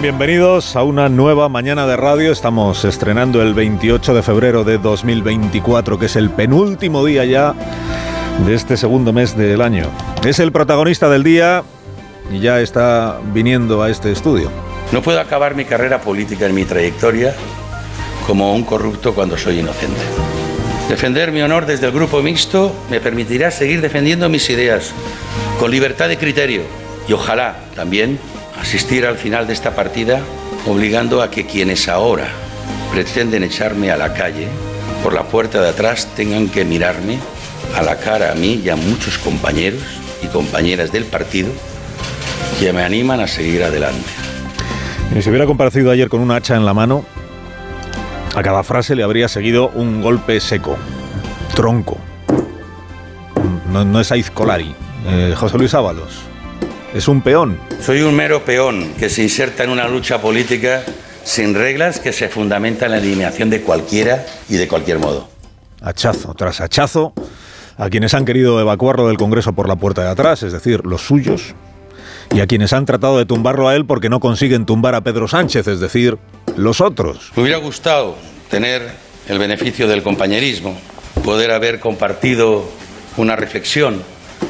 Bienvenidos a una nueva mañana de radio. Estamos estrenando el 28 de febrero de 2024, que es el penúltimo día ya de este segundo mes del año. Es el protagonista del día y ya está viniendo a este estudio. No puedo acabar mi carrera política en mi trayectoria como un corrupto cuando soy inocente. Defender mi honor desde el grupo mixto me permitirá seguir defendiendo mis ideas con libertad de criterio y ojalá también asistir al final de esta partida obligando a que quienes ahora pretenden echarme a la calle por la puerta de atrás tengan que mirarme a la cara a mí y a muchos compañeros y compañeras del partido que me animan a seguir adelante. Y si hubiera comparecido ayer con un hacha en la mano, a cada frase le habría seguido un golpe seco, tronco. No, no es Aizcolari, eh, José Luis Ábalos. Es un peón. Soy un mero peón que se inserta en una lucha política sin reglas que se fundamenta en la eliminación de cualquiera y de cualquier modo. Hachazo tras hachazo a quienes han querido evacuarlo del Congreso por la puerta de atrás, es decir, los suyos, y a quienes han tratado de tumbarlo a él porque no consiguen tumbar a Pedro Sánchez, es decir, los otros. Me hubiera gustado tener el beneficio del compañerismo, poder haber compartido una reflexión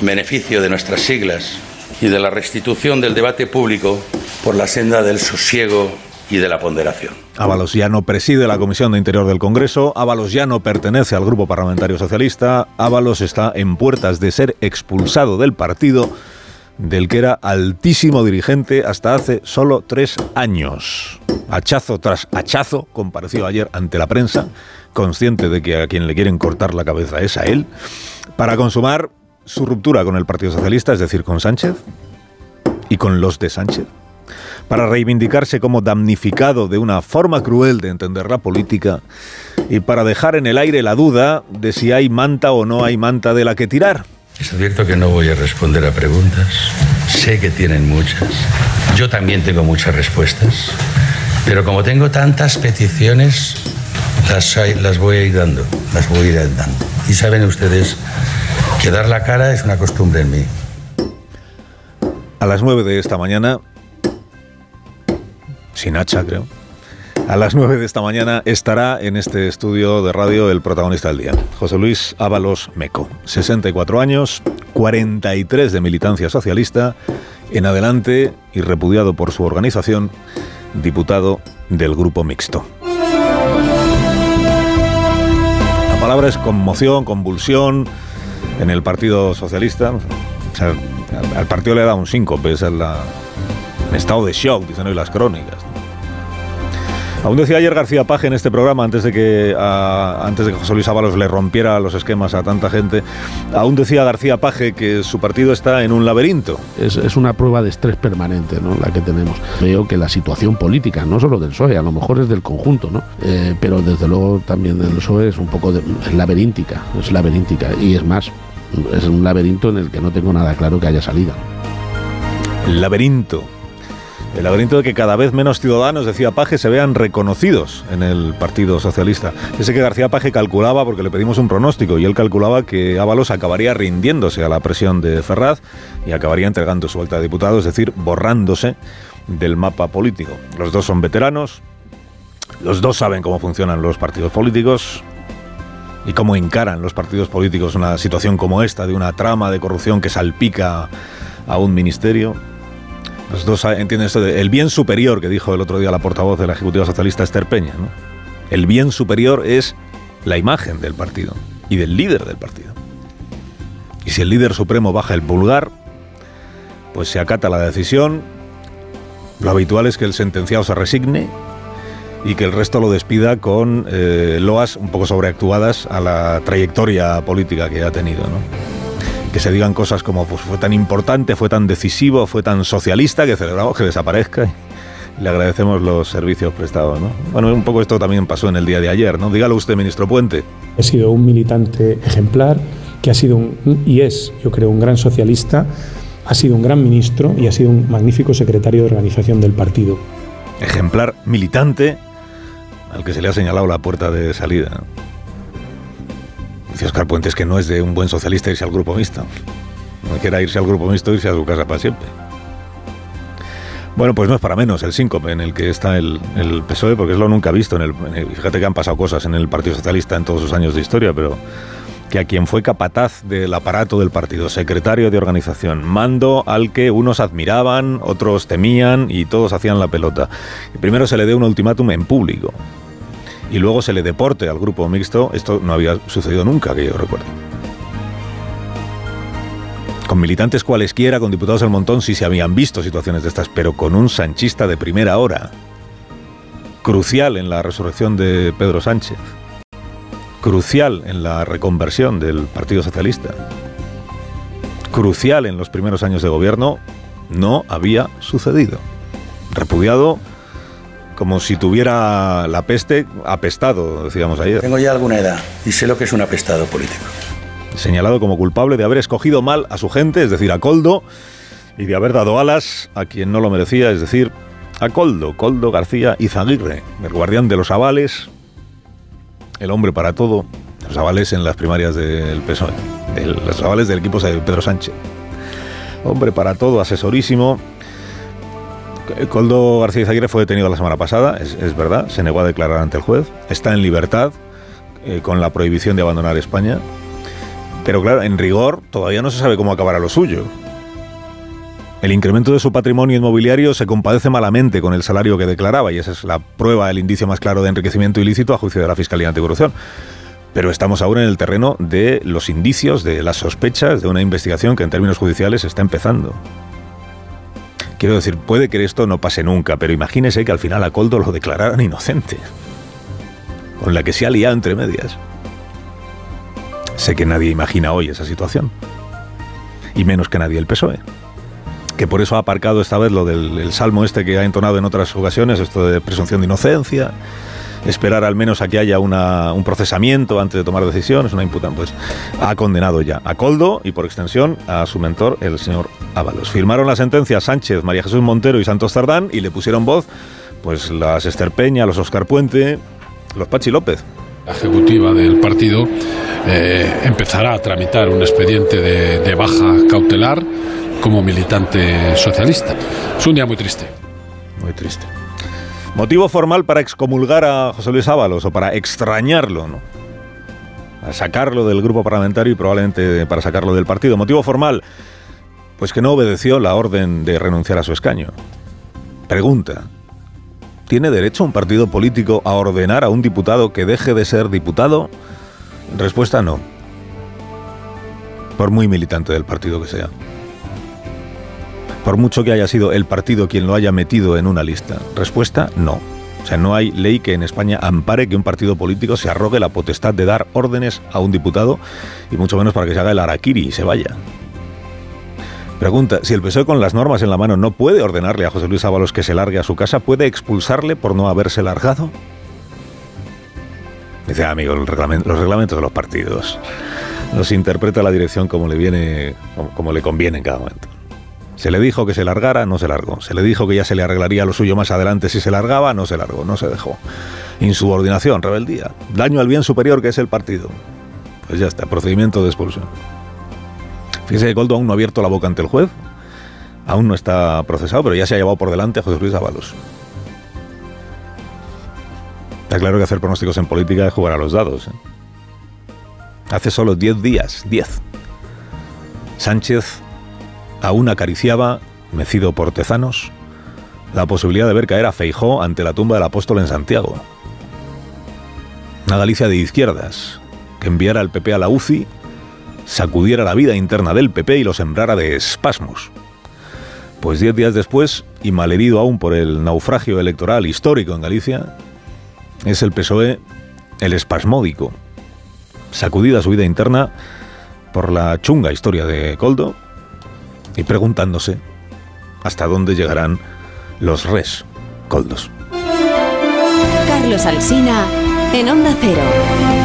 en beneficio de nuestras siglas y de la restitución del debate público por la senda del sosiego y de la ponderación. Ábalos ya no preside la Comisión de Interior del Congreso, Ábalos ya no pertenece al Grupo Parlamentario Socialista, Ábalos está en puertas de ser expulsado del partido del que era altísimo dirigente hasta hace solo tres años. Hachazo tras hachazo compareció ayer ante la prensa, consciente de que a quien le quieren cortar la cabeza es a él, para consumar su ruptura con el Partido Socialista, es decir, con Sánchez y con los de Sánchez, para reivindicarse como damnificado de una forma cruel de entender la política y para dejar en el aire la duda de si hay manta o no hay manta de la que tirar. Es cierto que no voy a responder a preguntas. Sé que tienen muchas. Yo también tengo muchas respuestas. Pero como tengo tantas peticiones, las, las voy a ir dando. Las voy a ir dando. Y saben ustedes que dar la cara es una costumbre en mí. A las 9 de esta mañana, sin hacha creo, a las 9 de esta mañana estará en este estudio de radio el protagonista del día, José Luis Ábalos Meco. 64 años, 43 de militancia socialista, en adelante y repudiado por su organización, diputado del Grupo Mixto. Es conmoción, convulsión en el Partido Socialista. Al, partido le da un síncope, es la, estado de shock, dicen hoy las crónicas. Aún decía ayer García Paje en este programa, antes de que a, antes de que José Luis Ábalos le rompiera los esquemas a tanta gente, aún decía García Paje que su partido está en un laberinto. Es, es una prueba de estrés permanente, ¿no? La que tenemos. Veo que la situación política, no solo del PSOE, a lo mejor es del conjunto, ¿no? Eh, pero desde luego también del PSOE es un poco de, es laberíntica, es laberíntica. Y es más, es un laberinto en el que no tengo nada claro que haya salida. Laberinto. El laberinto de que cada vez menos ciudadanos, decía Paje, se vean reconocidos en el Partido Socialista. Ese que García Paje calculaba, porque le pedimos un pronóstico, y él calculaba que Ábalos acabaría rindiéndose a la presión de Ferraz y acabaría entregando su vuelta de diputado, es decir, borrándose del mapa político. Los dos son veteranos, los dos saben cómo funcionan los partidos políticos, y cómo encaran los partidos políticos una situación como esta, de una trama de corrupción que salpica a un ministerio. El bien superior que dijo el otro día la portavoz de la Ejecutiva Socialista Esther Peña. ¿no? El bien superior es la imagen del partido y del líder del partido. Y si el líder supremo baja el pulgar, pues se acata la decisión. Lo habitual es que el sentenciado se resigne y que el resto lo despida con eh, loas un poco sobreactuadas a la trayectoria política que ha tenido. ¿no? Que se digan cosas como pues, fue tan importante, fue tan decisivo, fue tan socialista que celebramos que desaparezca Le agradecemos los servicios prestados, ¿no? Bueno, un poco esto también pasó en el día de ayer, ¿no? Dígalo usted, ministro Puente. He sido un militante ejemplar, que ha sido un, y es, yo creo, un gran socialista, ha sido un gran ministro y ha sido un magnífico secretario de organización del partido. Ejemplar militante al que se le ha señalado la puerta de salida. Dice Oscar Puentes que no es de un buen socialista irse al grupo mixto. No quiera irse al grupo mixto, irse a su casa para siempre. Bueno, pues no es para menos el síncope en el que está el, PSOE, porque es lo nunca visto. El, fíjate que han pasado cosas en el Partido Socialista en todos sus años de historia, pero que a quien fue capataz del aparato del partido, secretario de organización, mando al que unos admiraban, otros temían y todos hacían la pelota. Y primero se le dé un ultimátum en público y luego se le deporte al grupo mixto, esto no había sucedido nunca, que yo recuerde. Con militantes cualesquiera, con diputados al montón, sí se habían visto situaciones de estas, pero con un sanchista de primera hora, crucial en la resurrección de Pedro Sánchez, crucial en la reconversión del Partido Socialista, crucial en los primeros años de gobierno, no había sucedido. Repudiado como si tuviera la peste apestado, decíamos ayer. Tengo ya alguna edad y sé lo que es un apestado político. Señalado como culpable de haber escogido mal a su gente, es decir, a Coldo, y de haber dado alas a quien no lo merecía, es decir, a Coldo, Coldo García Izaguirre, el guardián de los avales, el hombre para todo, los avales en las primarias del PSOE, los avales del equipo de Pedro Sánchez. Hombre para todo, asesorísimo, Coldo García Izaguirre fue detenido la semana pasada, es, verdad, se negó a declarar ante el juez, está en libertad eh, con la prohibición de abandonar España, pero claro, en rigor todavía no se sabe cómo acabará lo suyo. El incremento de su patrimonio inmobiliario se compadece malamente con el salario que declaraba y esa es la prueba, el indicio más claro de enriquecimiento ilícito a juicio de la Fiscalía Anticorrupción. Pero estamos ahora en el terreno de los indicios, de las sospechas de una investigación que en términos judiciales está empezando. Quiero decir, puede que esto no pase nunca, pero imagínese que al final a Coldo lo declararan inocente. Con la que se ha liado entre medias. Sé que nadie imagina hoy esa situación. Y menos que nadie el PSOE. Que por eso ha aparcado esta vez lo del salmo este que ha entonado en otras ocasiones, esto de presunción de inocencia, esperar al menos a que haya un procesamiento antes de tomar decisiones, una imputan, pues ha condenado ya a Coldo y por extensión a su mentor, el señor Ábalos. Firmaron la sentencia Sánchez, María Jesús Montero y Santos Tardán y le pusieron voz pues las Esther Peña, los Oscar Puente, los Pachi López. La ejecutiva del partido eh, empezará a tramitar un expediente de baja cautelar como militante socialista. Es un día muy triste. Muy triste. Motivo formal para excomulgar a José Luis Ábalos o para extrañarlo, ¿no? A sacarlo del grupo parlamentario y probablemente para sacarlo del partido. Motivo formal, pues que no obedeció la orden de renunciar a su escaño. Pregunta, ¿tiene derecho un partido político a ordenar a un diputado que deje de ser diputado? Respuesta no. Por muy militante del partido que sea por mucho que haya sido el partido quien lo haya metido en una lista? Respuesta, no. O sea, no hay ley que en España ampare que un partido político se arrogue la potestad de dar órdenes a un diputado y mucho menos para que se haga el araquiri y se vaya. Pregunta, si el PSOE con las normas en la mano no puede ordenarle a José Luis Ábalos que se largue a su casa, ¿puede expulsarle por no haberse largado? Dice, amigo, los reglamentos de los partidos los interpreta la dirección como le viene, como le conviene en cada momento. Se le dijo que se largara, no se largó. Se le dijo que ya se le arreglaría lo suyo más adelante si se largaba, no se largó, no se dejó. Insubordinación, rebeldía, daño al bien superior que es el partido. Pues ya está, procedimiento de expulsión. Fíjese que Goldo aún no ha abierto la boca ante el juez, aún no está procesado, pero ya se ha llevado por delante a José Luis Ábalos. Está claro que hacer pronósticos en política es jugar a los dados. ¿eh? Hace solo 10 días, 10. Sánchez aún acariciaba, mecido por tezanos, la posibilidad de ver caer a Feijó ante la tumba del apóstol en Santiago. Una Galicia de izquierdas, que enviara al PP a la UCI, sacudiera la vida interna del PP y lo sembrara de espasmos. Pues diez días después, y malherido aún por el naufragio electoral histórico en Galicia, es el PSOE el espasmódico, sacudida su vida interna por la chunga historia de Coldo, y preguntándose hasta dónde llegarán los res coldos. Carlos Alsina en Onda Cero.